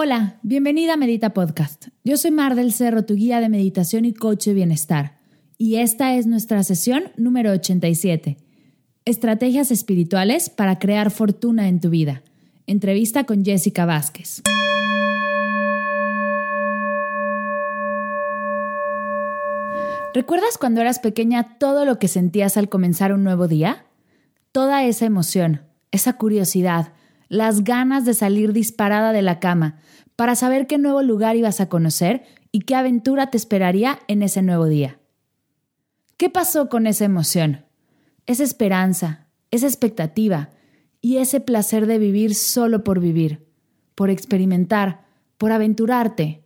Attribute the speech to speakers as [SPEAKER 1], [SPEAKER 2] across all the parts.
[SPEAKER 1] Hola, bienvenida a Medita Podcast. Yo soy Mar del Cerro, tu guía de meditación y coach de bienestar. Y esta es nuestra sesión número 87. Estrategias espirituales para crear fortuna en tu vida. Entrevista con Jessica Vázquez. ¿Recuerdas cuando eras pequeña todo lo que sentías al comenzar un nuevo día? Toda esa emoción, esa curiosidad, las ganas de salir disparada de la cama para saber qué nuevo lugar ibas a conocer y qué aventura te esperaría en ese nuevo día. ¿Qué pasó con esa emoción? Esa esperanza, esa expectativa y ese placer de vivir solo por vivir, por experimentar, por aventurarte.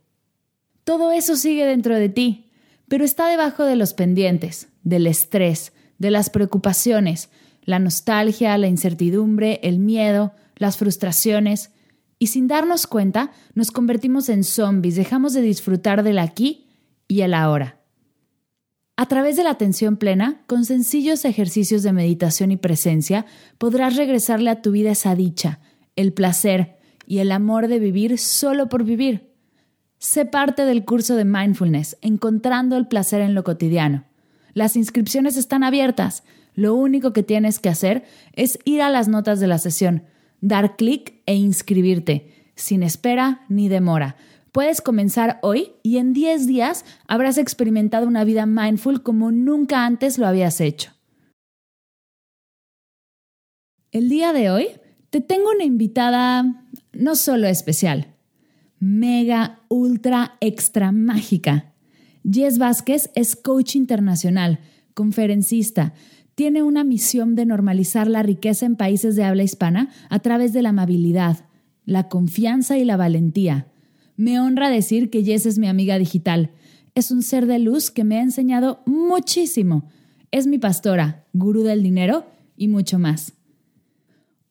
[SPEAKER 1] Todo eso sigue dentro de ti, pero está debajo de los pendientes, del estrés, de las preocupaciones, la nostalgia, la incertidumbre, el miedo, las frustraciones, y sin darnos cuenta nos convertimos en zombies, dejamos de disfrutar del aquí y el ahora. A través de la atención plena, con sencillos ejercicios de meditación y presencia, podrás regresarle a tu vida esa dicha, el placer y el amor de vivir solo por vivir. Sé parte del curso de mindfulness, encontrando el placer en lo cotidiano. Las inscripciones están abiertas. Lo único que tienes que hacer es ir a las notas de la sesión, dar clic e inscribirte, sin espera ni demora. Puedes comenzar hoy y en 10 días habrás experimentado una vida mindful como nunca antes lo habías hecho. El día de hoy te tengo una invitada no solo especial, mega, ultra, extra mágica. Jess Vázquez es coach internacional, conferencista, tiene una misión de normalizar la riqueza en países de habla hispana a través de la amabilidad, la confianza y la valentía. Me honra decir que Jess es mi amiga digital. Es un ser de luz que me ha enseñado muchísimo. Es mi pastora, gurú del dinero y mucho más.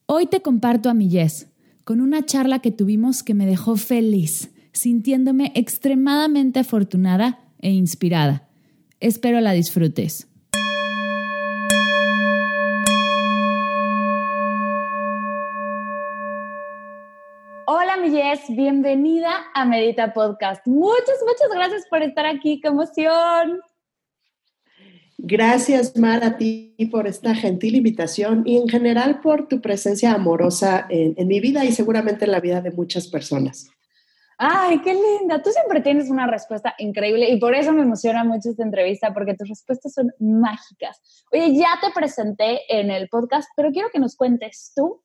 [SPEAKER 1] Hoy te comparto a mi Jess con una charla que tuvimos que me dejó feliz, sintiéndome extremadamente afortunada e inspirada. Espero la disfrutes. Hola, mi bienvenida a Medita Podcast. Muchas, muchas gracias por estar aquí, qué emoción.
[SPEAKER 2] Gracias, Mar, a ti por esta gentil invitación y en general por tu presencia amorosa en, en mi vida y seguramente en la vida de muchas personas.
[SPEAKER 1] Ay, qué linda. Tú siempre tienes una respuesta increíble y por eso me emociona mucho esta entrevista porque tus respuestas son mágicas. Oye, ya te presenté en el podcast, pero quiero que nos cuentes tú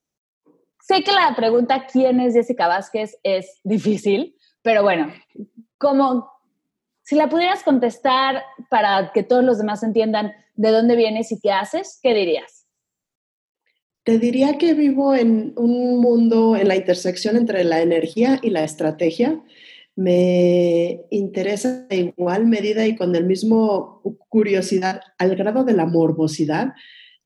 [SPEAKER 1] Sé que la pregunta quién es Jessica Vázquez es difícil, pero bueno, como si la pudieras contestar para que todos los demás entiendan de dónde vienes y qué haces, ¿qué dirías?
[SPEAKER 2] Te diría que vivo en un mundo en la intersección entre la energía y la estrategia. Me interesa de igual medida y con el mismo curiosidad al grado de la morbosidad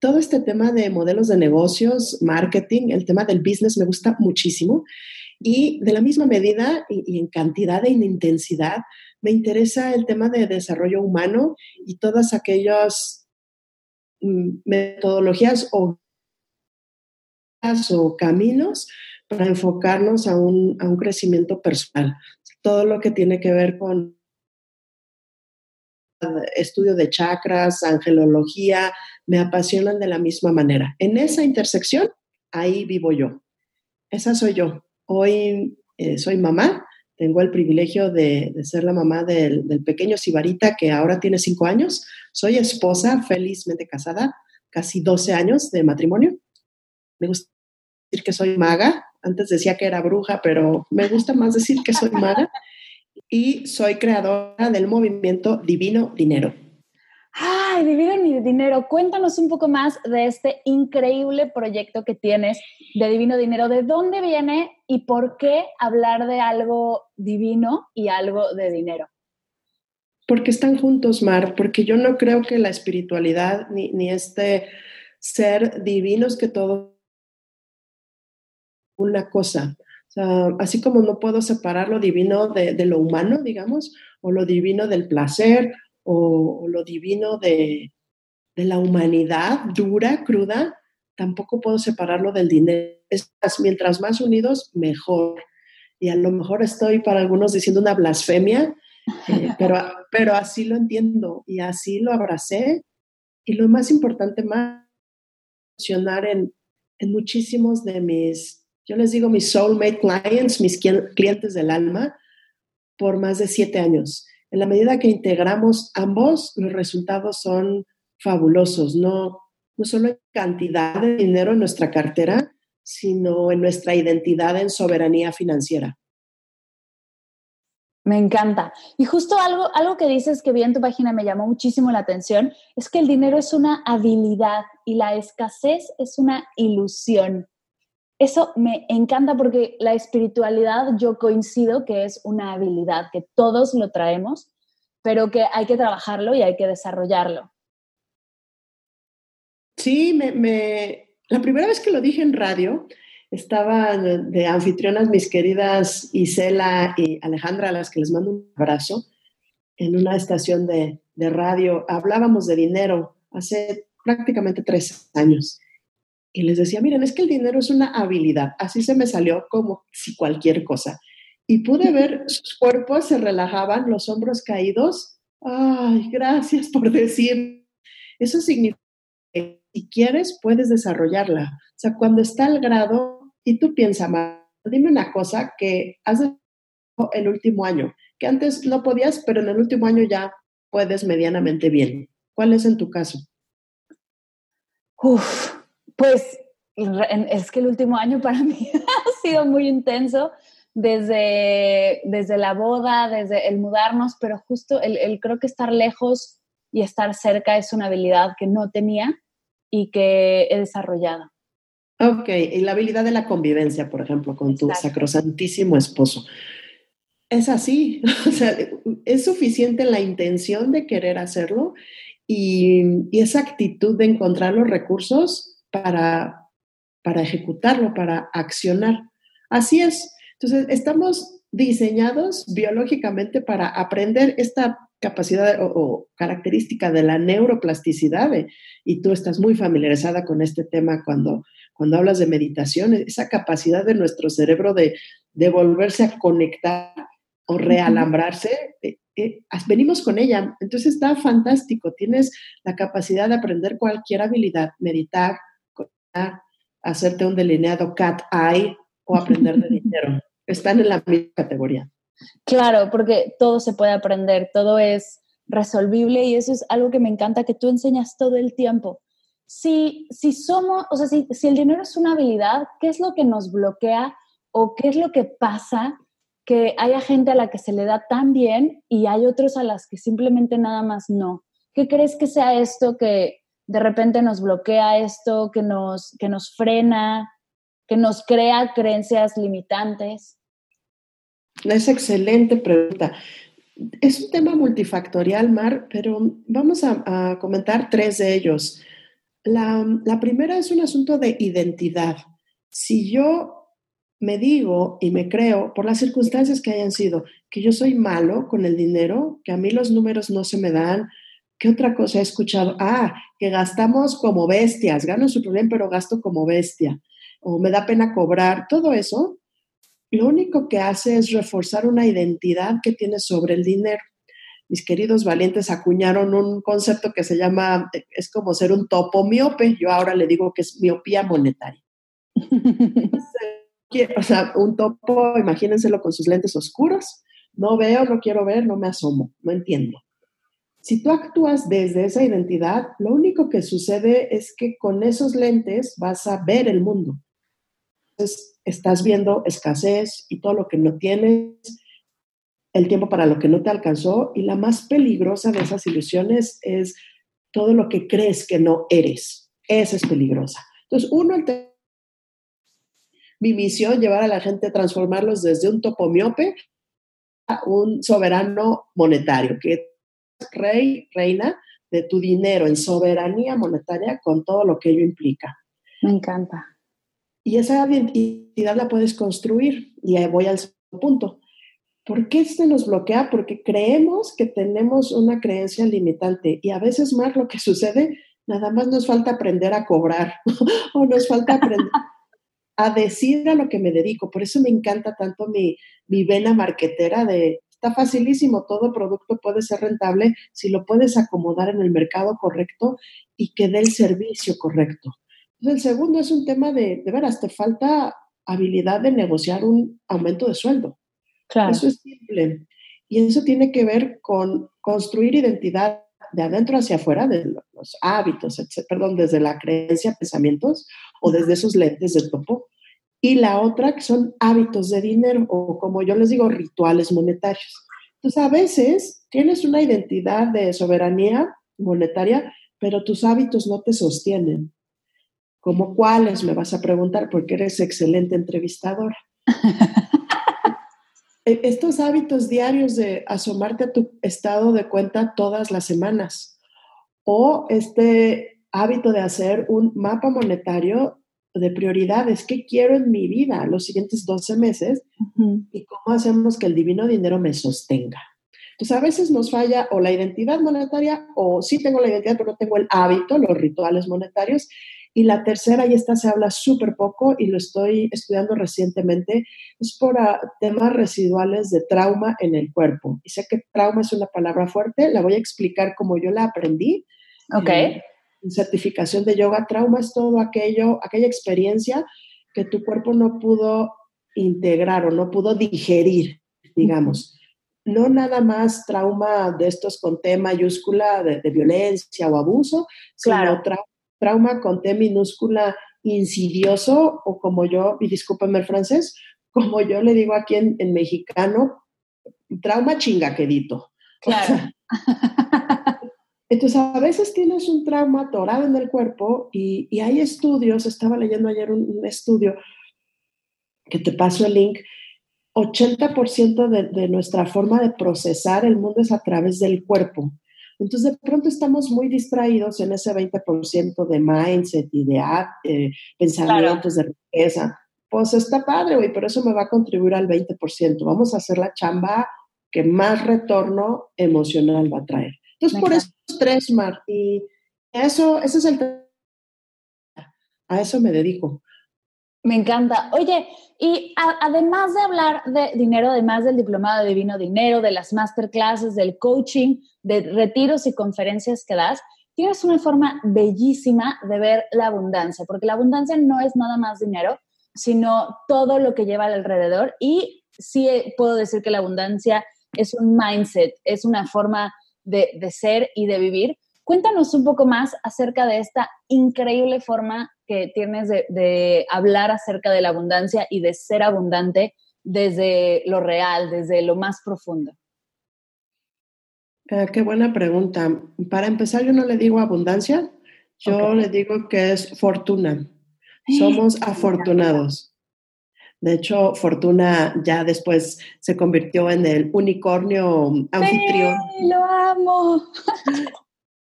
[SPEAKER 2] todo este tema de modelos de negocios, marketing, el tema del business me gusta muchísimo. Y de la misma medida y, en cantidad e intensidad, me interesa el tema de desarrollo humano y todas aquellas mm, metodologías o, o caminos para enfocarnos a un, a un crecimiento personal. Todo lo que tiene que ver con estudio de chakras, angelología, me apasionan de la misma manera. En esa intersección, ahí vivo yo. Esa soy yo. Hoy eh, soy mamá, tengo el privilegio de, ser la mamá del, pequeño Sibarita que ahora tiene cinco años. Soy esposa, felizmente casada, casi 12 años de matrimonio. Me gusta decir que soy maga. Antes decía que era bruja, pero me gusta más decir que soy maga. Y soy creadora del movimiento Divino Dinero.
[SPEAKER 1] Ay, Divino Dinero, cuéntanos un poco más de este increíble proyecto que tienes de Divino Dinero. ¿De dónde viene y por qué hablar de algo divino y algo de dinero?
[SPEAKER 2] Porque están juntos, Mar, porque yo no creo que la espiritualidad ni, ni este ser divinos que todo una cosa. Sea, así como no puedo separar lo divino de, de, lo humano, digamos, o lo divino del placer, o, lo divino de, la humanidad dura, cruda, tampoco puedo separarlo del dinero. mientras más unidos, mejor. y a lo mejor estoy para algunos diciendo una blasfemia, eh, pero, pero así lo entiendo y así lo abracé. Y lo más importante, más funcionar en, en muchísimos de mis, yo les digo mis soulmate clients, mis clientes del alma, por más de siete años. En la medida que integramos ambos, los resultados son fabulosos, no, no solo en cantidad de dinero en nuestra cartera, sino en nuestra identidad en soberanía financiera.
[SPEAKER 1] Me encanta. Y justo algo, algo que dices que vi en tu página me llamó muchísimo la atención, es que el dinero es una habilidad y la escasez es una ilusión. Eso me encanta porque la espiritualidad yo coincido que es una habilidad, que todos lo traemos, pero que hay que trabajarlo y hay que desarrollarlo.
[SPEAKER 2] Sí, me, la primera vez que lo dije en radio, estaban de anfitrionas mis queridas Isela y Alejandra, a las que les mando un abrazo, en una estación de, de radio. Hablábamos de dinero hace prácticamente tres años. Y les decía, miren, es que el dinero es una habilidad. Así se me salió como si cualquier cosa. Y pude ver sus cuerpos se relajaban, los hombros caídos. Ay, gracias por decir. Eso significa que si quieres, puedes desarrollarla. O sea, cuando está al grado y tú piensas, dime una cosa que has el último año, que antes no podías, pero en el último año ya puedes medianamente bien. ¿Cuál es en tu caso?
[SPEAKER 1] Uf, pues es que el último año para mí ha sido muy intenso desde, desde la boda, desde el mudarnos, pero justo el, el, creo que estar lejos y estar cerca es una habilidad que no tenía y que he desarrollado.
[SPEAKER 2] Ok, y la habilidad de la convivencia, por ejemplo, con tu sacrosantísimo esposo. Es así, o sea, es suficiente la intención de querer hacerlo y, esa actitud de encontrar los recursos para, para ejecutarlo, para accionar. Así es. Entonces, estamos diseñados biológicamente para aprender esta capacidad o, característica de la neuroplasticidad, y tú estás muy familiarizada con este tema cuando cuando hablas de meditación, esa capacidad de nuestro cerebro de, de volverse a conectar o realambrarse, eh, eh, venimos con ella. Entonces está fantástico, tienes la capacidad de aprender cualquier habilidad, meditar, hacerte un delineado cat eye o aprender de dinero. Están en la misma categoría.
[SPEAKER 1] Claro, porque todo se puede aprender, todo es resolvible y eso es algo que me encanta que tú enseñas todo el tiempo si, si somos, o sea, si, si el dinero es una habilidad, ¿qué es lo que nos bloquea o qué es lo que pasa que haya gente a la que se le da tan bien y hay otros a las que simplemente nada más no? ¿Qué crees que sea esto que de repente nos bloquea esto, que nos, que nos frena, que nos crea creencias limitantes?
[SPEAKER 2] Es excelente pregunta. Es un tema multifactorial, Mar, pero vamos a comentar tres de ellos. La, primera es un asunto de identidad. Si yo me digo y me creo, por las circunstancias que hayan sido, que yo soy malo con el dinero, que a mí los números no se me dan, ¿qué otra cosa he escuchado? Ah, que gastamos como bestias, gano súper bien, pero gasto como bestia, o me da pena cobrar, todo eso, lo único que hace es reforzar una identidad que tienes sobre el dinero mis queridos valientes acuñaron un concepto que se llama, es como ser un topo miope, yo ahora le digo que es miopía monetaria. o sea, un topo, imagínenselo con sus lentes oscuros, no veo, no quiero ver, no me asomo, no entiendo. Si tú actúas desde esa identidad, lo único que sucede es que con esos lentes vas a ver el mundo. Entonces, estás viendo escasez y todo lo que no tienes, el tiempo para lo que no te alcanzó y la más peligrosa de esas ilusiones es todo lo que crees que no eres. Esa es peligrosa. Entonces, uno, mi misión, llevar a la gente a transformarlos desde un topomiope a un soberano monetario, que rey, reina de tu dinero en soberanía monetaria con todo lo que ello implica.
[SPEAKER 1] Me encanta.
[SPEAKER 2] Y esa identidad la puedes construir. Y ahí voy al punto. ¿Por qué se nos bloquea? Porque creemos que tenemos una creencia limitante y a veces más lo que sucede, nada más nos falta aprender a cobrar o nos falta aprender a decir a lo que me dedico. Por eso me encanta tanto mi, mi vena marquetera de, está facilísimo, todo producto puede ser rentable si lo puedes acomodar en el mercado correcto y que dé el servicio correcto. Entonces, el segundo es un tema de, de veras, te falta habilidad de negociar un aumento de sueldo. Claro. Eso es simple. Y eso tiene que ver con construir identidad de adentro hacia afuera, de los hábitos, perdón, desde la creencia, pensamientos o desde esos lentes de topo. Y la otra que son hábitos de dinero o como yo les digo, rituales monetarios. Entonces, a veces tienes una identidad de soberanía monetaria, pero tus hábitos no te sostienen. ¿Como cuáles? Me vas a preguntar porque eres excelente entrevistadora. E, estos hábitos diarios de asomarte a tu estado de cuenta todas las semanas o este hábito de hacer un mapa monetario de prioridades, qué quiero en mi vida los siguientes 12 meses y cómo hacemos que el divino dinero me sostenga. Entonces, a veces nos falla o la identidad monetaria o sí tengo la identidad, pero no tengo el hábito, los rituales monetarios y la tercera, y esta se habla súper poco y lo estoy estudiando recientemente, es por ah, temas residuales de trauma en el cuerpo. Y sé que trauma es una palabra fuerte, la voy a explicar como yo la aprendí.
[SPEAKER 1] Ok.
[SPEAKER 2] en certificación de yoga, trauma es todo aquello, aquella experiencia que tu cuerpo no pudo integrar o no pudo digerir, digamos. No nada más trauma de estos con T mayúscula de, violencia o abuso,
[SPEAKER 1] claro.
[SPEAKER 2] sino trauma trauma con T minúscula insidioso o como yo, y discúlpame el francés, como yo le digo aquí en, mexicano, trauma chingaquedito.
[SPEAKER 1] Claro.
[SPEAKER 2] entonces, a veces tienes un trauma atorado en el cuerpo y, hay estudios, estaba leyendo ayer un, estudio que te paso el link, 80% de, de, nuestra forma de procesar el mundo es a través del cuerpo. Entonces, de pronto estamos muy distraídos en ese 20% de mindset y de eh, pensamientos de riqueza. Pues está padre, güey, pero eso me va a contribuir al 20%. Vamos a hacer la chamba que más retorno emocional va a traer. Entonces, por esos tres, Mar, y eso, ese es el... A eso me dedico.
[SPEAKER 1] Me encanta. Oye, y además de hablar de dinero, además del diplomado de divino dinero, de las masterclasses, del coaching, de retiros y conferencias que das, tienes una forma bellísima de ver la abundancia, porque la abundancia no es nada más dinero, sino todo lo que lleva alrededor. Y sí puedo decir que la abundancia es un mindset, es una forma de, de ser y de vivir. Cuéntanos un poco más acerca de esta increíble forma que tienes de, hablar acerca de la abundancia y de ser abundante desde lo real, desde lo más profundo?
[SPEAKER 2] Eh, qué buena pregunta. Para empezar, yo no le digo abundancia, yo le digo que es fortuna. Somos afortunados. De hecho, Fortuna ya después se convirtió en el unicornio anfitrión.
[SPEAKER 1] ¡Lo amo!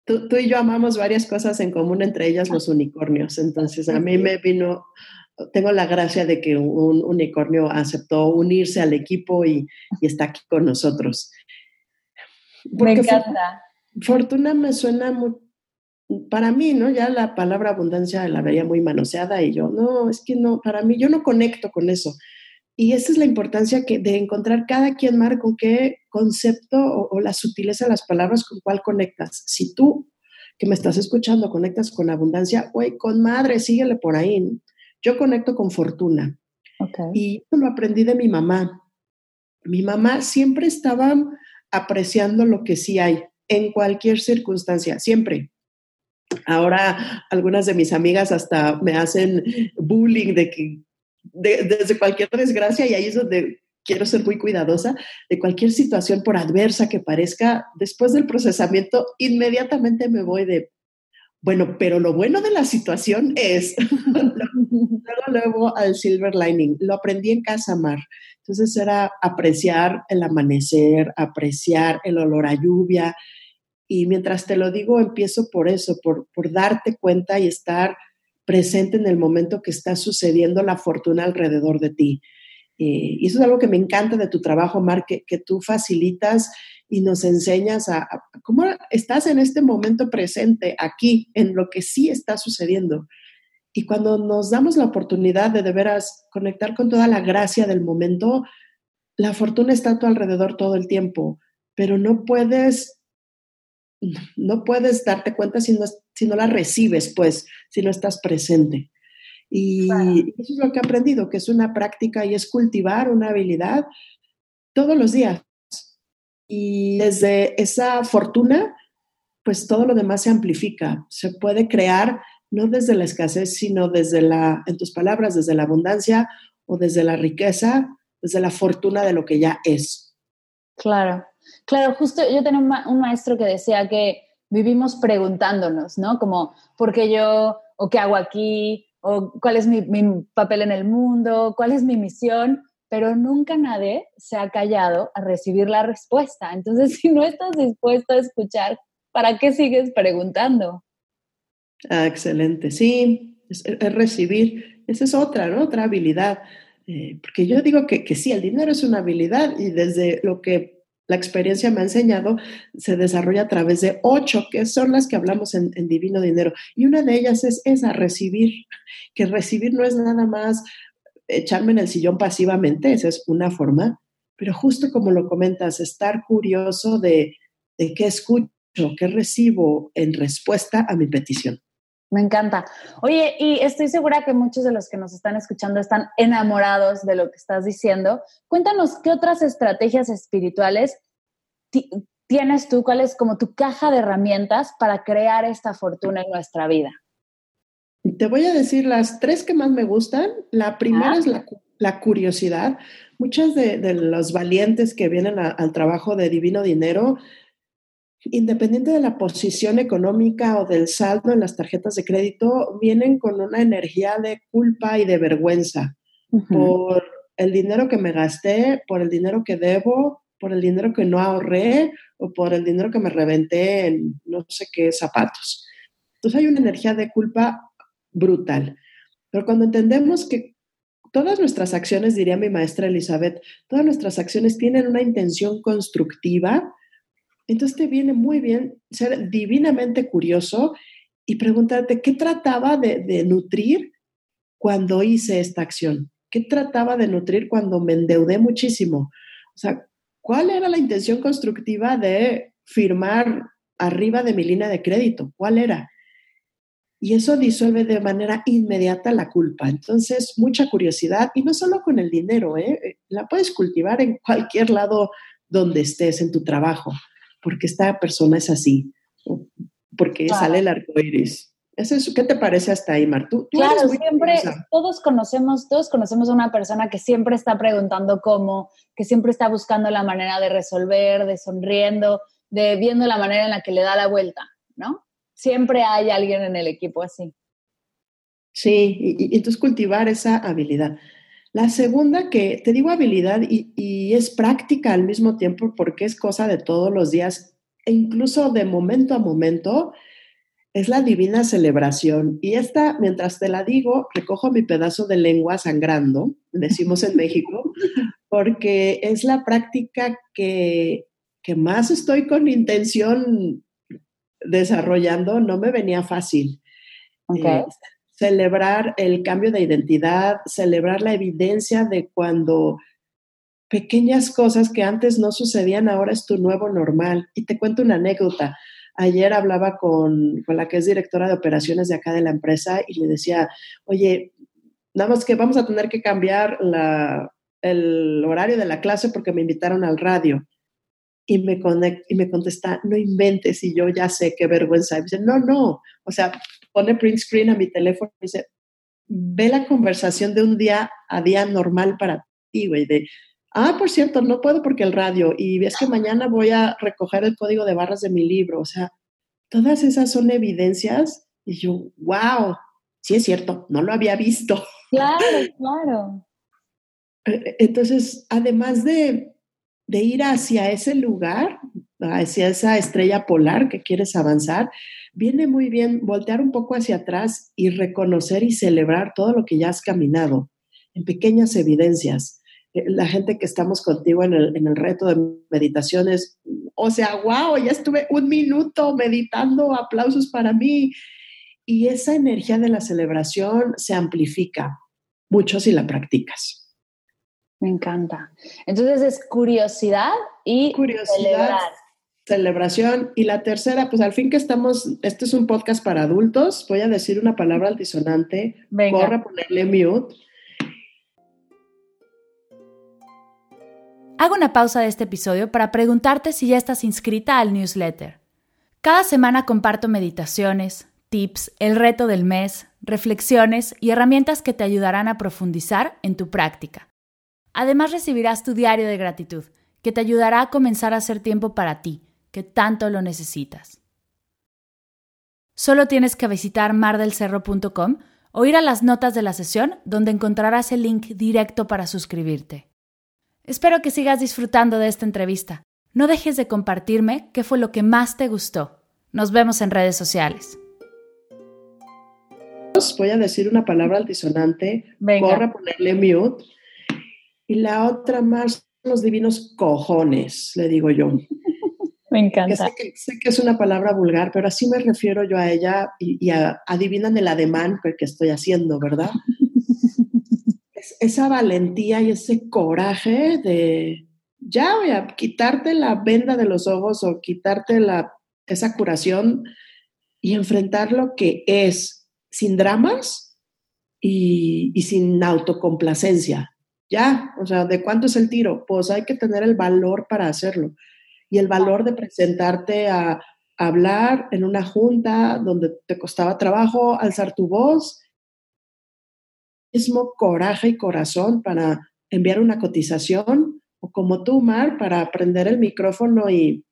[SPEAKER 2] tú, y yo amamos varias cosas en común, entre ellas los unicornios. Entonces, a mí me vino, tengo la gracia de que un unicornio aceptó unirse al equipo y, está aquí con nosotros.
[SPEAKER 1] me encanta.
[SPEAKER 2] Fortuna me suena muy, para mí, ¿no? Ya la palabra abundancia la vería muy manoseada y yo, no, es que no, para mí yo no conecto con eso. Y esa es la importancia que, de encontrar cada quien, Mar, con qué concepto o, la sutileza de las palabras con cuál conectas. Si tú, que me estás escuchando, conectas con abundancia, güey, con madre, síguele por ahí. Yo conecto con fortuna. Y lo aprendí de mi mamá. Mi mamá siempre estaba apreciando lo que sí hay, en cualquier circunstancia, siempre. Ahora algunas de mis amigas hasta me hacen bullying de que desde cualquier desgracia, y ahí es donde quiero ser muy cuidadosa, de cualquier situación por adversa que parezca, después del procesamiento, inmediatamente me voy de, bueno, pero lo bueno de la situación es, luego, luego al silver lining, lo aprendí en casa, Mar. Entonces era apreciar el amanecer, apreciar el olor a lluvia. Y mientras te lo digo, empiezo por eso, por, por darte cuenta y estar presente en el momento que está sucediendo la fortuna alrededor de ti. Eh, y eso es algo que me encanta de tu trabajo, Mar, que, tú facilitas y nos enseñas a, cómo estás en este momento presente, aquí, en lo que sí está sucediendo. Y cuando nos damos la oportunidad de de veras conectar con toda la gracia del momento, la fortuna está a tu alrededor todo el tiempo, pero no puedes, no puedes darte cuenta si no, si no la recibes, pues, si no estás presente. Y eso es lo que he aprendido, que es una práctica y es cultivar una habilidad todos los días. Y desde esa fortuna, pues todo lo demás se amplifica. Se puede crear no desde la escasez, sino desde la, en tus palabras, desde la abundancia o desde la riqueza, desde la fortuna de lo que ya es.
[SPEAKER 1] Claro, claro, justo yo tenía un, maestro que decía que vivimos preguntándonos, ¿no? Como, ¿por qué yo? ¿O qué hago aquí? ¿O cuál es mi, papel en el mundo? ¿Cuál es mi misión? Pero nunca nadie se ha callado a recibir la respuesta. Entonces, si no estás dispuesto a escuchar, ¿para qué sigues preguntando?
[SPEAKER 2] Ah, excelente. Sí, es, recibir. Esa es otra, ¿no? Otra habilidad. Eh, porque yo digo que, que sí, el dinero es una habilidad y desde lo que la experiencia me ha enseñado, se desarrolla a través de ocho, que son las que hablamos en, Divino Dinero. Y una de ellas es esa, recibir, que recibir no es nada más echarme en el sillón pasivamente, esa es una forma, pero justo como lo comentas, estar curioso de, de qué escucho, qué recibo en respuesta a mi petición.
[SPEAKER 1] Me encanta. Oye, y estoy segura que muchos de los que nos están escuchando están enamorados de lo que estás diciendo. Cuéntanos qué otras estrategias espirituales tienes tú, cuál es como tu caja de herramientas para crear esta fortuna en nuestra vida.
[SPEAKER 2] Te voy a decir las tres que más me gustan. La primera es la, curiosidad. Muchas de, los valientes que vienen al trabajo de Divino Dinero independiente de la posición económica o del saldo en las tarjetas de crédito, vienen con una energía de culpa y de vergüenza por el dinero que me gasté, por el dinero que debo, por el dinero que no ahorré o por el dinero que me reventé en no sé qué zapatos. Entonces hay una energía de culpa brutal. Pero cuando entendemos que todas nuestras acciones, diría mi maestra Elizabeth, todas nuestras acciones tienen una intención constructiva, entonces te viene muy bien ser divinamente curioso y preguntarte qué trataba de, nutrir cuando hice esta acción, qué trataba de nutrir cuando me endeudé muchísimo. O sea, ¿cuál era la intención constructiva de firmar arriba de mi línea de crédito? ¿Cuál era? Y eso disuelve de manera inmediata la culpa. Entonces, mucha curiosidad y no solo con el dinero, ¿eh? la puedes cultivar en cualquier lado donde estés, en tu trabajo porque esta persona es así, porque sale el arco iris. ¿Qué te parece hasta ahí, Mar?
[SPEAKER 1] claro, siempre, todos conocemos, todos conocemos a una persona que siempre está preguntando cómo, que siempre está buscando la manera de resolver, de sonriendo, de viendo la manera en la que le da la vuelta, ¿no? Siempre hay alguien en el equipo así.
[SPEAKER 2] Sí, y entonces cultivar esa habilidad. La segunda, que te digo habilidad y, es práctica al mismo tiempo porque es cosa de todos los días e incluso de momento a momento, es la divina celebración. Y esta, mientras te la digo, recojo mi pedazo de lengua sangrando, decimos en México, porque es la práctica que, más estoy con intención desarrollando, no me venía fácil. Okay. Eh, celebrar el cambio de identidad, celebrar la evidencia de cuando pequeñas cosas que antes no sucedían ahora es tu nuevo normal. Y te cuento una anécdota. Ayer hablaba con, con la que es directora de operaciones de acá de la empresa y le decía, oye, nada más que vamos a tener que cambiar la, el horario de la clase porque me invitaron al radio. Y me, y me contesta, no inventes, y yo ya sé qué vergüenza. Y dice, no, no, o sea, pone print screen a mi teléfono y dice, ve la conversación de un día a día normal para ti, güey, de, ah, por cierto, no puedo porque el radio, y ves que mañana voy a recoger el código de barras de mi libro, o sea, todas esas son evidencias, y yo, wow, sí es cierto, no lo había visto.
[SPEAKER 1] Claro, claro.
[SPEAKER 2] E, e, entonces, además de, de ir hacia ese lugar, hacia esa estrella polar que quieres avanzar, viene muy bien voltear un poco hacia atrás y reconocer y celebrar todo lo que ya has caminado en pequeñas evidencias. Eh, la gente que estamos contigo en el, en el reto de meditaciones, o sea, wow, ya estuve un minuto meditando, aplausos para mí. y esa energía de la celebración se amplifica mucho si la practicas.
[SPEAKER 1] Me encanta. Entonces es curiosidad y
[SPEAKER 2] curiosidad, celebración. Y la tercera, pues al fin que estamos, este es un podcast para adultos, voy a decir una palabra altisonante, Venga. corre a ponerle mute.
[SPEAKER 1] Hago una pausa de este episodio para preguntarte si ya estás inscrita al newsletter. Cada semana comparto meditaciones, tips, el reto del mes, reflexiones y herramientas que te ayudarán a profundizar en tu práctica. Además recibirás tu diario de gratitud, que te ayudará a comenzar a hacer tiempo para ti, que tanto lo necesitas. Solo tienes que visitar mardelcerro.com o ir a las notas de la sesión donde encontrarás el link directo para suscribirte. Espero que sigas disfrutando de esta entrevista. No dejes de compartirme qué fue lo que más te gustó. Nos vemos en redes sociales.
[SPEAKER 2] Voy a decir una palabra altisonante. Venga. a ponerle mute. Y la otra más, los divinos cojones, le digo yo.
[SPEAKER 1] Me encanta.
[SPEAKER 2] sé, que, es una palabra vulgar, pero así me refiero yo a ella y, adivinan el ademán que estoy haciendo, ¿verdad? esa valentía y ese coraje de ya voy a quitarte la venda de los ojos o quitarte la, esa curación y enfrentar lo que es sin dramas y, y sin autocomplacencia. Ya, o sea, ¿de cuánto es el tiro? Pues hay que tener el valor para hacerlo y el valor de presentarte a hablar en una junta donde te costaba trabajo alzar tu voz. Mismo coraje y corazón para enviar una cotización o como tú, Mar, para prender el micrófono y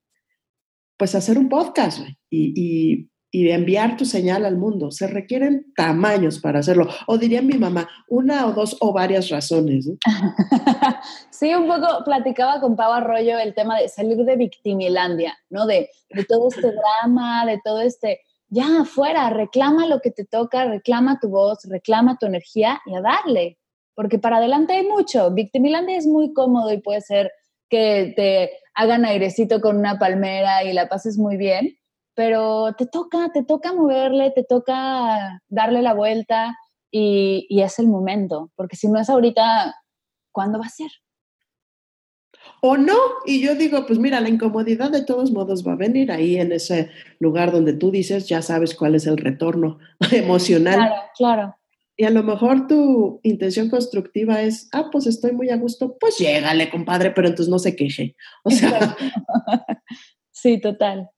[SPEAKER 2] pues hacer un podcast y, enviar tu señal al mundo. Se requieren tamaños para hacerlo. O diría mi mamá, una o dos o varias razones.
[SPEAKER 1] sí, un poco platicaba con Pau Arroyo el tema de salir de victimilandia, ¿no? De, de todo este drama, de todo este ya afuera, reclama lo que te toca, reclama tu voz, reclama tu energía y a darle, porque para adelante hay mucho. Victimilandia es muy cómodo y puede ser que te hagan airecito con una palmera y la pases muy bien, pero te toca, te toca moverle, te toca darle la vuelta y, y es el momento, porque si no es ahorita, ¿cuándo va a ser?
[SPEAKER 2] o no. Y yo digo, pues mira, la incomodidad de todos modos va a venir ahí en ese lugar donde tú dices, ya sabes cuál es el retorno emocional.
[SPEAKER 1] Claro, claro.
[SPEAKER 2] Y a lo mejor tu intención constructiva es, ah, pues estoy muy a gusto, pues llégale, compadre, pero entonces no se queje. O sea.
[SPEAKER 1] sí, total.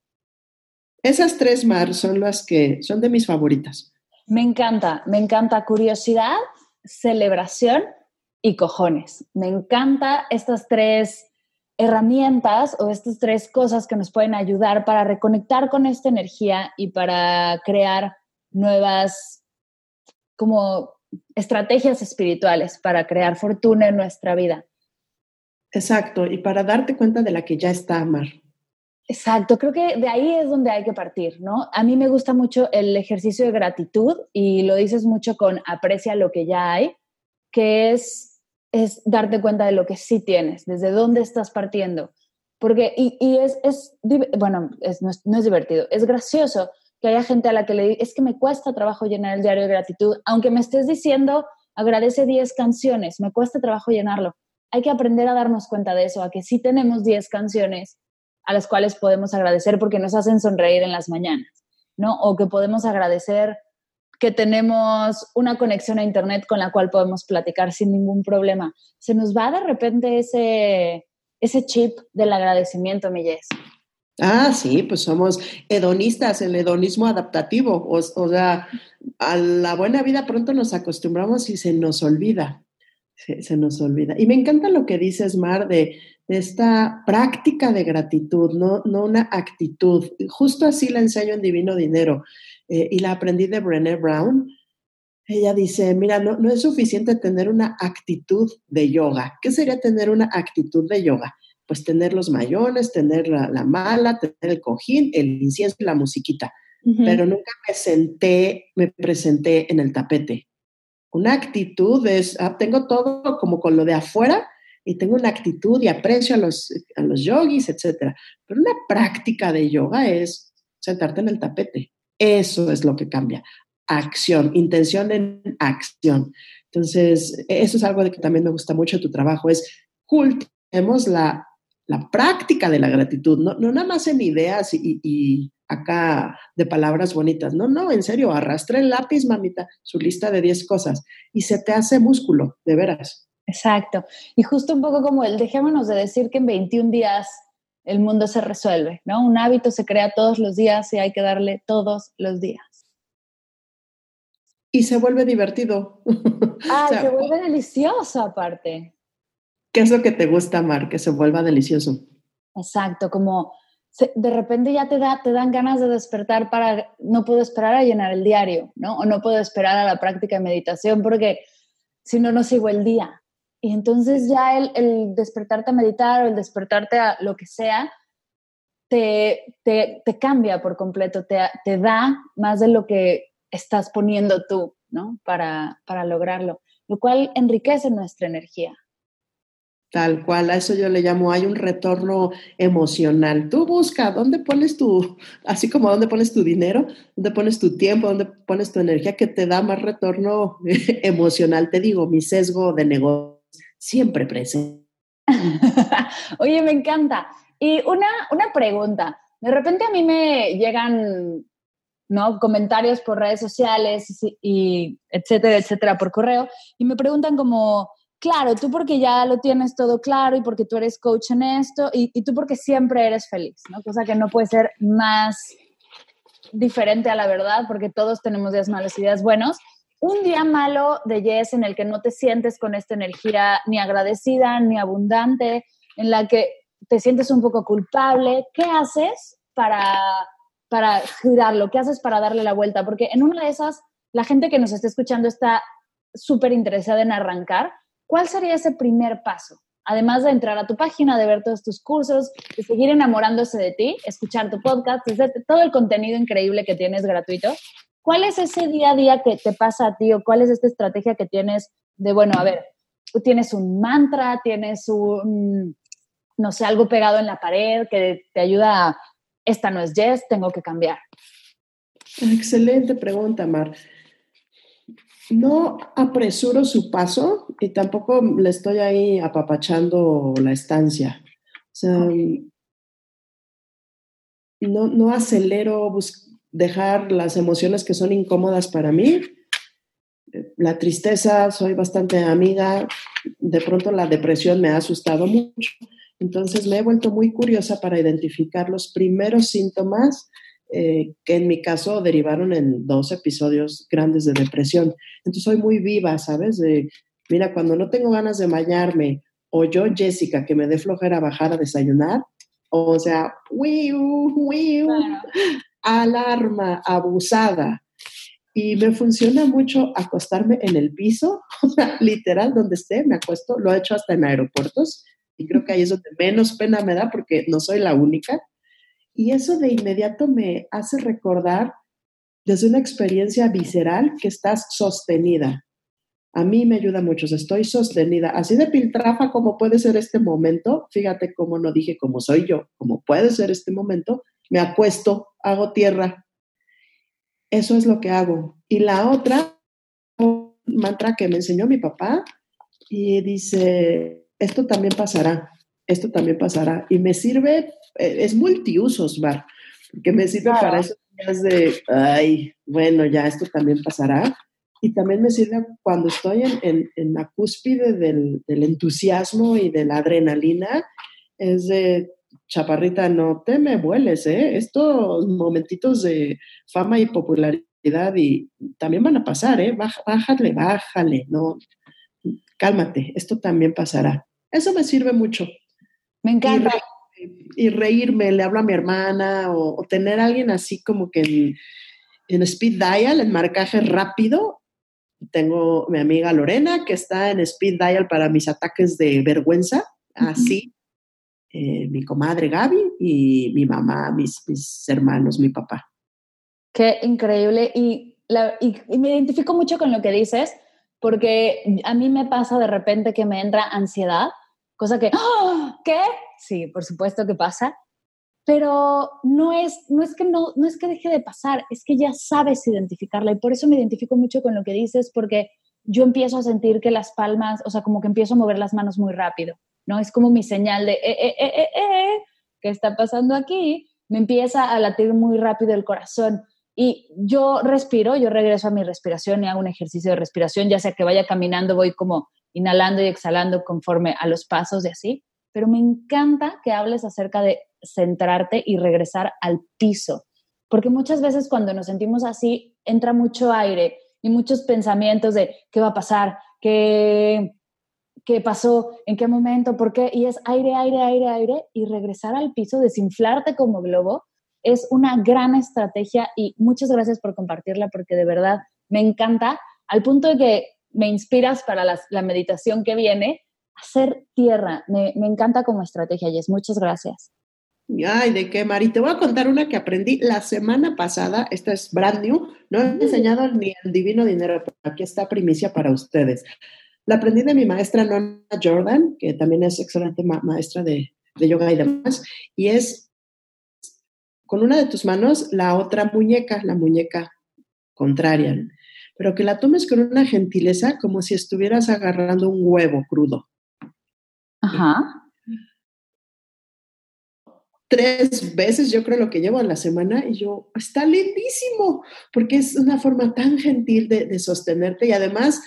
[SPEAKER 2] Esas tres mar son las que son de mis favoritas.
[SPEAKER 1] Me encanta, me encanta curiosidad, celebración y cojones. Me encanta estas tres herramientas o estas tres cosas que nos pueden ayudar para reconectar con esta energía y para crear nuevas como estrategias espirituales para crear fortuna en nuestra vida.
[SPEAKER 2] Exacto, y para darte cuenta de la que ya está, Mar.
[SPEAKER 1] Exacto, creo que de ahí es donde hay que partir, ¿no? A mí me gusta mucho el ejercicio de gratitud y lo dices mucho con aprecia lo que ya hay, que es es darte cuenta de lo que sí tienes, desde dónde estás partiendo. Porque, y, y es, es, bueno, es, no, es, divertido, es gracioso que haya gente a la que le diga, es que me cuesta trabajo llenar el diario de gratitud, aunque me estés diciendo, agradece 10 canciones, me cuesta trabajo llenarlo. Hay que aprender a darnos cuenta de eso, a que sí tenemos 10 canciones a las cuales podemos agradecer porque nos hacen sonreír en las mañanas, ¿no? O que podemos agradecer que tenemos una conexión a Internet con la cual podemos platicar sin ningún problema. Se nos va de repente ese, ese chip del agradecimiento, Millés.
[SPEAKER 2] Ah, sí, pues somos hedonistas, el hedonismo adaptativo. O, sea, a la buena vida pronto nos acostumbramos y se nos olvida. Se, nos olvida. Y me encanta lo que dices, Mar, de, de esta práctica de gratitud, no, no una actitud. Justo así la enseño en Divino Dinero. Eh, y la aprendí de Brené Brown. Ella dice, mira, no, no es suficiente tener una actitud de yoga. ¿Qué sería tener una actitud de yoga? Pues tener los mayones, tener la, mala, tener el cojín, el incienso y la musiquita. Pero nunca me senté, me presenté en el tapete. Una actitud es, ah, tengo todo como con lo de afuera y tengo una actitud y aprecio a los, a los yogis, etc. Pero una práctica de yoga es sentarte en el tapete. Eso es lo que cambia. acción, intención en acción. Entonces, eso es algo de que también me gusta mucho de tu trabajo, es cultivemos la, la práctica de la gratitud, no, no nada más en ideas y, y, acá de palabras bonitas, no, no, en serio, arrastra el lápiz, mamita, su lista de 10 cosas y se te hace músculo, de veras.
[SPEAKER 1] Exacto. Y justo un poco como el, dejémonos de decir que en 21 días el mundo se resuelve, ¿no? Un hábito se crea todos los días y hay que darle todos los días
[SPEAKER 2] y se vuelve divertido.
[SPEAKER 1] Ah, se vuelve delicioso aparte.
[SPEAKER 2] ¿Qué es lo que te gusta, Mar? Que se vuelva delicioso.
[SPEAKER 1] Exacto, como de repente ya te, da, te dan ganas de despertar para, no puedo esperar a llenar el diario, ¿no? O no puedo esperar a la práctica de meditación porque si no, no sigo el día. Y entonces ya el, el despertarte a meditar o el despertarte a lo que sea, te, te, te cambia por completo, te, te da más de lo que estás poniendo tú, ¿no? Para, para lograrlo, lo cual enriquece nuestra energía.
[SPEAKER 2] Tal cual, a eso yo le llamo, hay un retorno emocional. Tú busca dónde pones tu, así como dónde pones tu dinero, dónde pones tu tiempo, dónde pones tu energía que te da más retorno emocional. Te digo, mi sesgo de negocio siempre presente.
[SPEAKER 1] Oye, me encanta. Y una, una pregunta. De repente a mí me llegan ¿no? Comentarios por redes sociales y, etcétera, etcétera, por correo. Y me preguntan como, claro, tú porque ya lo tienes todo claro y porque tú eres coach en esto y, y tú porque siempre eres feliz, ¿no? Cosa que no puede ser más diferente a la verdad porque todos tenemos días malos y días buenos. Un día malo de Yes en el que no te sientes con esta energía ni agradecida ni abundante, en la que te sientes un poco culpable, ¿qué haces para para girarlo? ¿Qué haces para darle la vuelta? Porque en una de esas, la gente que nos está escuchando está súper interesada en arrancar. ¿Cuál sería ese primer paso? Además de entrar a tu página, de ver todos tus cursos, de seguir enamorándose de ti, escuchar tu podcast, todo el contenido increíble que tienes gratuito. ¿Cuál es ese día a día que te pasa a ti o cuál es esta estrategia que tienes de, bueno, a ver, tienes un mantra, tienes un, no sé, algo pegado en la pared que te ayuda a esta no es Jess, tengo que cambiar?
[SPEAKER 2] Excelente pregunta, Mar. No apresuro su paso y tampoco le estoy ahí apapachando la estancia. O sea, no, no acelero dejar las emociones que son incómodas para mí. La tristeza, soy bastante amiga. De pronto la depresión me ha asustado mucho. Entonces me he vuelto muy curiosa para identificar los primeros síntomas eh, que en mi caso derivaron en dos episodios grandes de depresión. Entonces soy muy viva, ¿sabes? De, mira, cuando no tengo ganas de bañarme, o yo, Jessica, que me dé flojera bajar a desayunar, o sea, alarma, abusada. Y me funciona mucho acostarme en el piso, literal, donde esté, me acuesto, lo he hecho hasta en aeropuertos, y creo que ahí es donde menos pena me da porque no soy la única. Y eso de inmediato me hace recordar desde una experiencia visceral que estás sostenida. A mí me ayuda mucho, estoy sostenida. Así de piltrafa como puede ser este momento, fíjate cómo no dije cómo soy yo, como puede ser este momento, me acuesto, hago tierra. Eso es lo que hago. Y la otra, mantra que me enseñó mi papá, y dice, esto también pasará, esto también pasará. Y me sirve, eh, es multiusos, Bar, porque me sirve para esos días de, ay, bueno, ya esto también pasará. Y también me sirve cuando estoy en, en, la cúspide del, del, entusiasmo y de la adrenalina, es de, chaparrita, no te me vueles, ¿eh? Estos momentitos de fama y popularidad y también van a pasar, ¿eh? Bájale, bájale, no, cálmate, esto también pasará. Eso me sirve mucho.
[SPEAKER 1] Me encanta.
[SPEAKER 2] Y, reírme, le hablo a mi hermana o, tener a alguien así como que en, speed dial, en marcaje rápido. Tengo mi amiga Lorena que está en speed dial para mis ataques de vergüenza, así. Eh, mi comadre Gaby y mi mamá, mis, mis hermanos, mi papá.
[SPEAKER 1] Qué increíble. y, me identifico mucho con lo que dices, porque a mí me pasa de repente que me entra ansiedad cosa que, ¡Oh! ¿qué? Sí, por supuesto que pasa. pero no es, no es que no, no es que deje de pasar, es que ya sabes identificarla y por eso me identifico mucho con lo que dices porque yo empiezo a sentir que las palmas, o sea, como que empiezo a mover las manos muy rápido, ¿no? Es como mi señal de, eh, eh, eh, eh, eh ¿qué está pasando aquí? Me empieza a latir muy rápido el corazón y yo respiro, yo regreso a mi respiración y hago un ejercicio de respiración, ya sea que vaya caminando, voy como inhalando y exhalando conforme a los pasos de así, pero me encanta que hables acerca de centrarte y regresar al piso, porque muchas veces cuando nos sentimos así entra mucho aire y muchos pensamientos de qué va a pasar, qué, qué pasó, en qué momento, por qué, y es aire, aire, aire, aire, y regresar al piso, desinflarte como globo, es una gran estrategia y muchas gracias por compartirla porque de verdad me encanta, al punto de que me inspiras para la meditación que viene, hacer tierra, me, me encanta como estrategia, Jess, muchas gracias.
[SPEAKER 2] Ay, ¿de qué, Mari? Te voy a contar una que aprendí la semana pasada. Esta es brand new. No he enseñado ni el divino dinero, pero aquí está primicia para ustedes. La aprendí de mi maestra Nona Jordan, que también es excelente maestra de, de yoga y demás. Y es con una de tus manos la otra muñeca, la muñeca contraria. Pero que la tomes con una gentileza como si estuvieras agarrando un huevo crudo.
[SPEAKER 1] Ajá
[SPEAKER 2] tres veces, yo creo, lo que llevo en la semana y yo, está lindísimo, porque es una forma tan gentil de, sostenerte y además,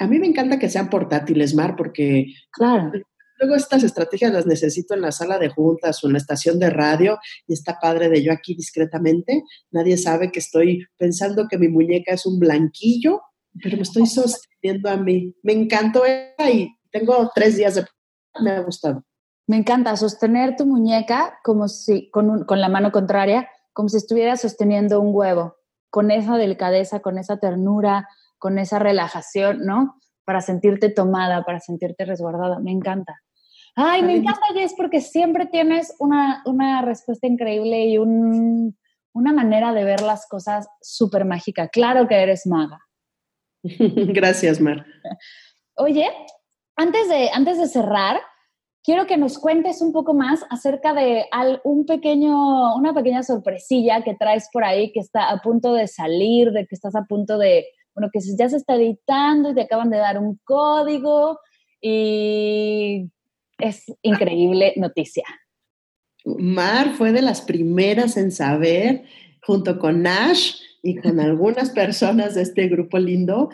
[SPEAKER 2] a mí me encanta que sean portátiles, Mar, porque
[SPEAKER 1] claro.
[SPEAKER 2] luego estas estrategias las necesito en la sala de juntas o en la estación de radio y está padre de yo aquí discretamente, nadie sabe que estoy pensando que mi muñeca es un blanquillo, pero me estoy sosteniendo a mí. Me encantó y tengo tres días de... Me ha gustado.
[SPEAKER 1] Me encanta sostener tu muñeca como si, con, con la mano contraria, como si estuvieras sosteniendo un huevo, con esa delicadeza, con esa ternura, con esa relajación, ¿no? Para sentirte tomada, para sentirte resguardada. Me encanta. Ay, me encanta, Jess, porque siempre tienes una, una respuesta increíble y un, una manera de ver las cosas súper mágica. Claro que eres maga.
[SPEAKER 2] Gracias, Mar.
[SPEAKER 1] Oye, antes de, antes de cerrar, quiero que nos cuentes un poco más acerca de un pequeño, una pequeña sorpresilla que traes por ahí que está a punto de salir, de que estás a punto de, bueno, que ya se está editando y te acaban de dar un código y es increíble noticia.
[SPEAKER 2] Mar fue de las primeras en saber, junto con Nash y con algunas personas de este grupo lindo,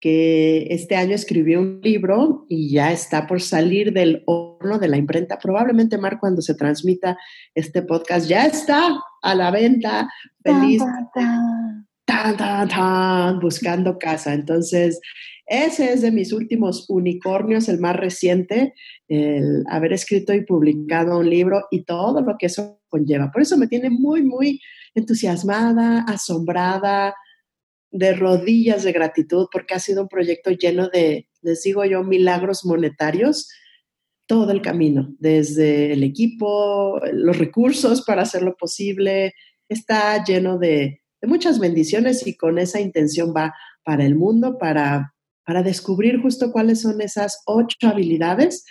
[SPEAKER 2] que este año escribió un libro y ya está por salir del horno de la imprenta. Probablemente, Mar, cuando se transmita este podcast, ya está a la venta, feliz, buscando casa. Entonces, ese es de mis últimos unicornios, el más reciente, el haber escrito y publicado un libro y todo lo que eso conlleva. Por eso me tiene muy, muy entusiasmada, asombrada, de rodillas de gratitud porque ha sido un proyecto lleno de, les digo yo, milagros monetarios todo el camino, desde el equipo, los recursos para hacerlo posible, está lleno de, muchas bendiciones y con esa intención va para el mundo, para, para descubrir justo cuáles son esas ocho habilidades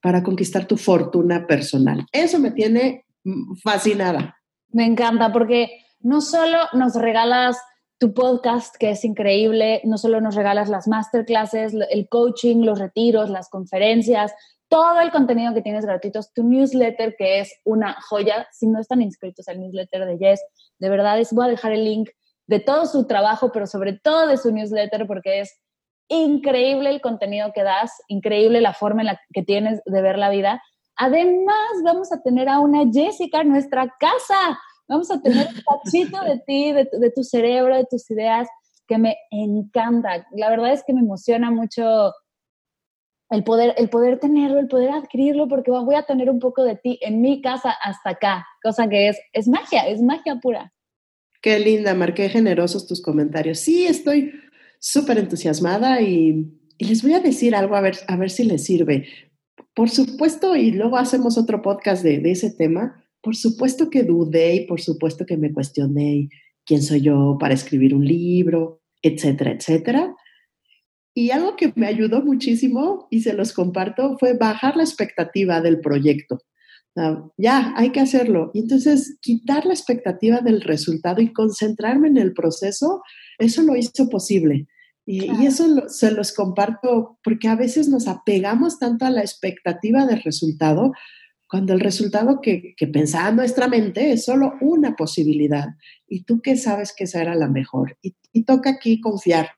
[SPEAKER 2] para conquistar tu fortuna personal. Eso me tiene fascinada.
[SPEAKER 1] Me encanta porque no solo nos regalas tu podcast, que es increíble. No solo nos regalas las masterclasses, el coaching, los retiros, las conferencias, todo el contenido que tienes gratuitos, tu newsletter, que es una joya. Si no están inscritos al newsletter de Jess, de verdad es, voy a dejar el link de todo su trabajo, pero sobre todo de su newsletter, porque es increíble el contenido que das, increíble la forma en la que tienes de ver la vida. Además, vamos a tener a una Jessica en nuestra casa Vamos a tener un cachito de ti, de, tu cerebro, de tus ideas, que me encanta. La verdad es que me emociona mucho el poder, el poder tenerlo, el poder adquirirlo, porque voy a tener un poco de ti en mi casa hasta acá, cosa que es, es magia, es magia pura.
[SPEAKER 2] Qué linda, Mar, qué generosos tus comentarios. Sí, estoy súper entusiasmada y, les voy a decir algo a ver, a ver si les sirve. Por supuesto, y luego hacemos otro podcast de, de ese tema, por supuesto que dudé y por supuesto que me cuestioné quién soy yo para escribir un libro, etcétera, etcétera. Y algo que me ayudó muchísimo y se los comparto fue bajar la expectativa del proyecto. ya, hay que hacerlo. Y entonces, quitar la expectativa del resultado y concentrarme en el proceso, eso lo hizo posible. Y, eso se los comparto porque a veces nos apegamos tanto a la expectativa del resultado, cuando el resultado que, que pensaba nuestra mente es solo una posibilidad. Y tú qué sabes que esa era la mejor. Y, y toca aquí confiar,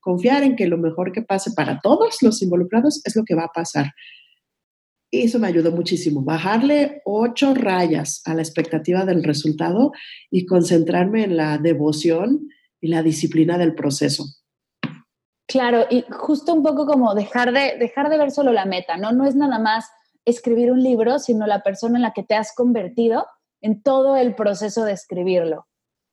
[SPEAKER 2] confiar en que lo mejor que pase para todos los involucrados es lo que va a pasar. Y eso me ayudó muchísimo, bajarle ocho rayas a la expectativa del resultado y concentrarme en la devoción y la disciplina del proceso.
[SPEAKER 1] Claro, y justo un poco como dejar de, dejar de ver solo la meta, ¿no? No es nada más escribir un libro, sino la persona en la que te has convertido en todo el proceso de escribirlo.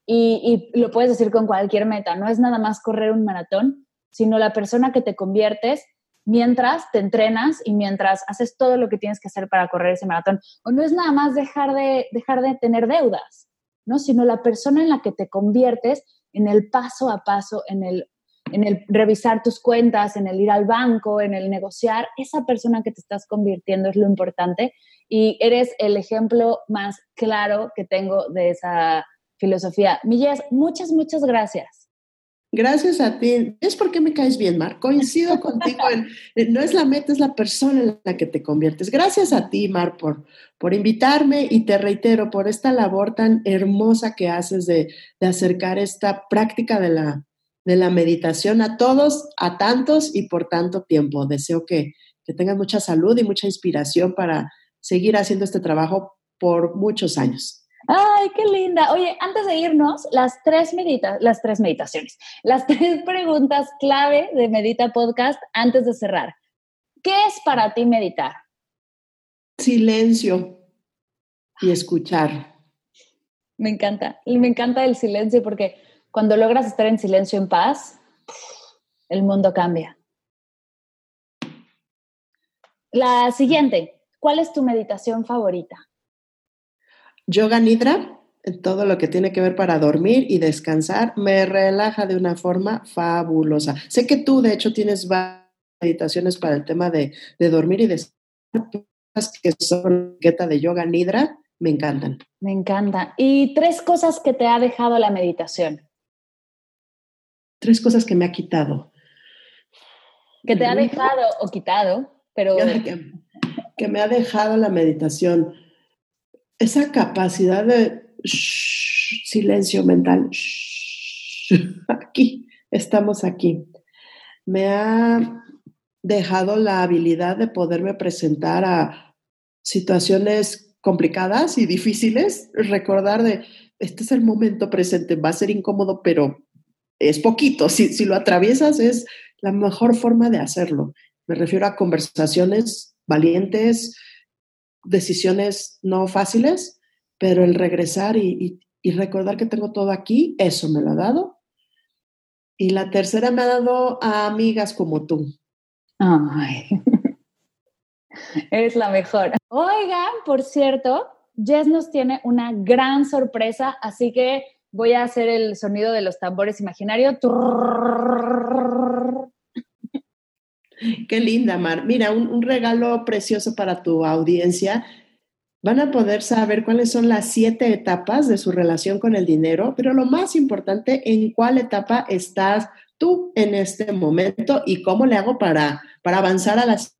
[SPEAKER 1] Y, lo puedes decir con cualquier meta, no es nada más correr un maratón, sino la persona que te conviertes mientras te entrenas y mientras haces todo lo que tienes que hacer para correr ese maratón. O no es nada más dejar de, dejar de tener deudas, ¿no? Sino la persona en la que te conviertes en el paso a paso, en el, en el revisar tus cuentas, en el ir al banco, en el negociar. Esa persona que te estás convirtiendo es lo importante y eres el ejemplo más claro que tengo de esa filosofía. Milles, muchas, muchas gracias.
[SPEAKER 2] Gracias a ti. Es porque me caes bien, Mar. Coincido contigo. no es la meta, es la persona en la que te conviertes. Gracias a ti, Mar, por, por invitarme y te reitero por esta labor tan hermosa que haces de, acercar esta práctica de la, de la meditación a todos, a tantos y por tanto tiempo. Deseo que, que tengan mucha salud y mucha inspiración para seguir haciendo este trabajo por muchos años.
[SPEAKER 1] Ay, qué linda. Oye, antes de irnos, las tres, medita las tres meditaciones, las tres preguntas clave de Medita Podcast antes de cerrar. ¿Qué es para ti meditar?
[SPEAKER 2] Silencio y escuchar.
[SPEAKER 1] Me encanta. Y me encanta el silencio porque cuando logras estar en silencio en paz, el mundo cambia. La siguiente, ¿cuál es tu meditación favorita?
[SPEAKER 2] Yoga Nidra, todo lo que tiene que ver para dormir y descansar, me relaja de una forma fabulosa. Sé que tú, de hecho, tienes varias meditaciones para el tema de, dormir y descansar, que son de Yoga Nidra, me encantan.
[SPEAKER 1] Me encanta. ¿Y tres cosas que te ha dejado la meditación?
[SPEAKER 2] Tres cosas que me ha quitado.
[SPEAKER 1] Que te ha dejado o quitado, pero...
[SPEAKER 2] que me ha dejado la meditación esa capacidad de silencio mental, aquí, estamos aquí, me ha dejado la habilidad de poderme presentar a situaciones complicadas y difíciles, recordar de, este es el momento presente, va a ser incómodo, pero es poquito, si, si lo atraviesas es la mejor forma de hacerlo. Me refiero a conversaciones valientes, decisiones no fáciles, pero el regresar y, recordar que tengo todo aquí, eso me lo ha dado. Y la tercera me ha dado a amigas como tú.
[SPEAKER 1] Ay, eres la mejor. Oigan, por cierto, Jess nos tiene una gran sorpresa, así que voy a hacer el sonido de los tambores imaginarios.
[SPEAKER 2] Qué linda, Mar. Mira, un, regalo precioso para tu audiencia. Van a poder saber cuáles son las siete etapas de su relación con el dinero, pero lo más importante, en cuál etapa estás tú en este momento y cómo le hago para, para avanzar a las...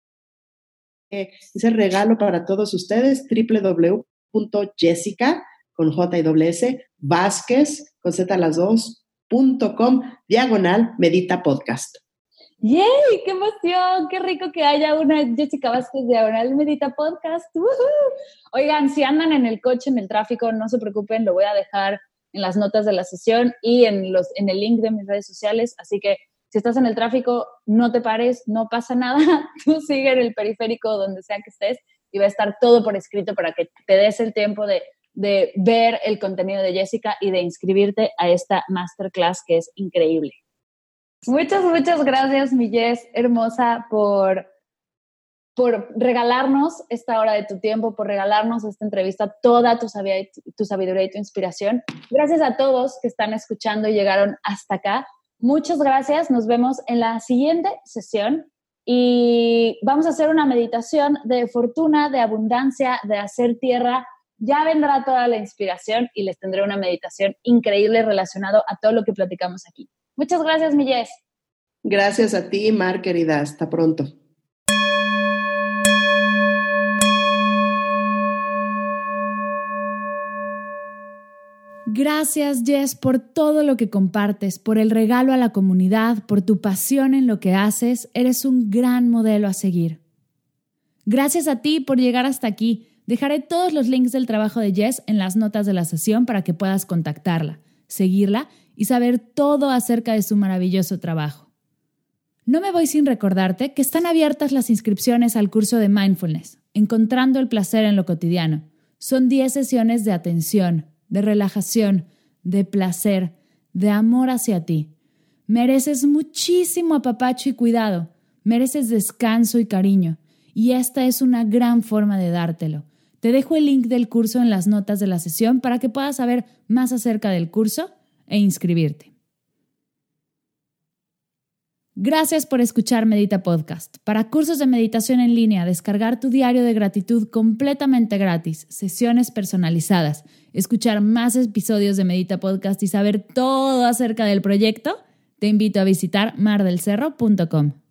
[SPEAKER 2] Ese regalo para todos ustedes, www.jessica con J y S, Vázquez con Z las dos, punto com, diagonal, medita podcast.
[SPEAKER 1] ¡Yay! ¡Qué emoción! ¡Qué rico que haya una Jessica Vázquez Diagonal Medita Podcast! Oigan, si andan en el coche, en el tráfico, no se preocupen, lo voy a dejar en las notas de la sesión y en, los, en el link de mis redes sociales. Así que si estás en el tráfico, no te pares, no pasa nada. Tú sigue en el periférico donde sea que estés y va a estar todo por escrito para que te des el tiempo de, de ver el contenido de Jessica y de inscribirte a esta masterclass que es increíble. Muchas, muchas gracias, Millés, hermosa, por, por regalarnos esta hora de tu tiempo, por regalarnos esta entrevista, toda tu sabiduría, tu sabiduría y tu inspiración. Gracias a todos que están escuchando y llegaron hasta acá. Muchas gracias. Nos vemos en la siguiente sesión y vamos a hacer una meditación de fortuna, de abundancia, de hacer tierra. Ya vendrá toda la inspiración y les tendré una meditación increíble relacionado a todo lo que platicamos aquí. Muchas gracias, Millés.
[SPEAKER 2] Gracias a ti, Mar, querida. Hasta pronto.
[SPEAKER 1] Gracias, Jess, por todo lo que compartes, por el regalo a la comunidad, por tu pasión en lo que haces. Eres un gran modelo a seguir. Gracias a ti por llegar hasta aquí. Dejaré todos los links del trabajo de Jess en las notas de la sesión para que puedas contactarla, seguirla y saber todo acerca de su maravilloso trabajo. No me voy sin recordarte que están abiertas las inscripciones al curso de Mindfulness, Encontrando el placer en lo cotidiano. Son 10 sesiones de atención, de relajación, de placer, de amor hacia ti. Mereces muchísimo apapacho y cuidado, mereces descanso y cariño, y esta es una gran forma de dártelo. Te dejo el link del curso en las notas de la sesión para que puedas saber más acerca del curso e inscribirte. Gracias por escuchar Medita Podcast. Para cursos de meditación en línea, descargar tu diario de gratitud completamente gratis, sesiones personalizadas, escuchar más episodios de Medita Podcast y saber todo acerca del proyecto, te invito a visitar mardelcerro.com.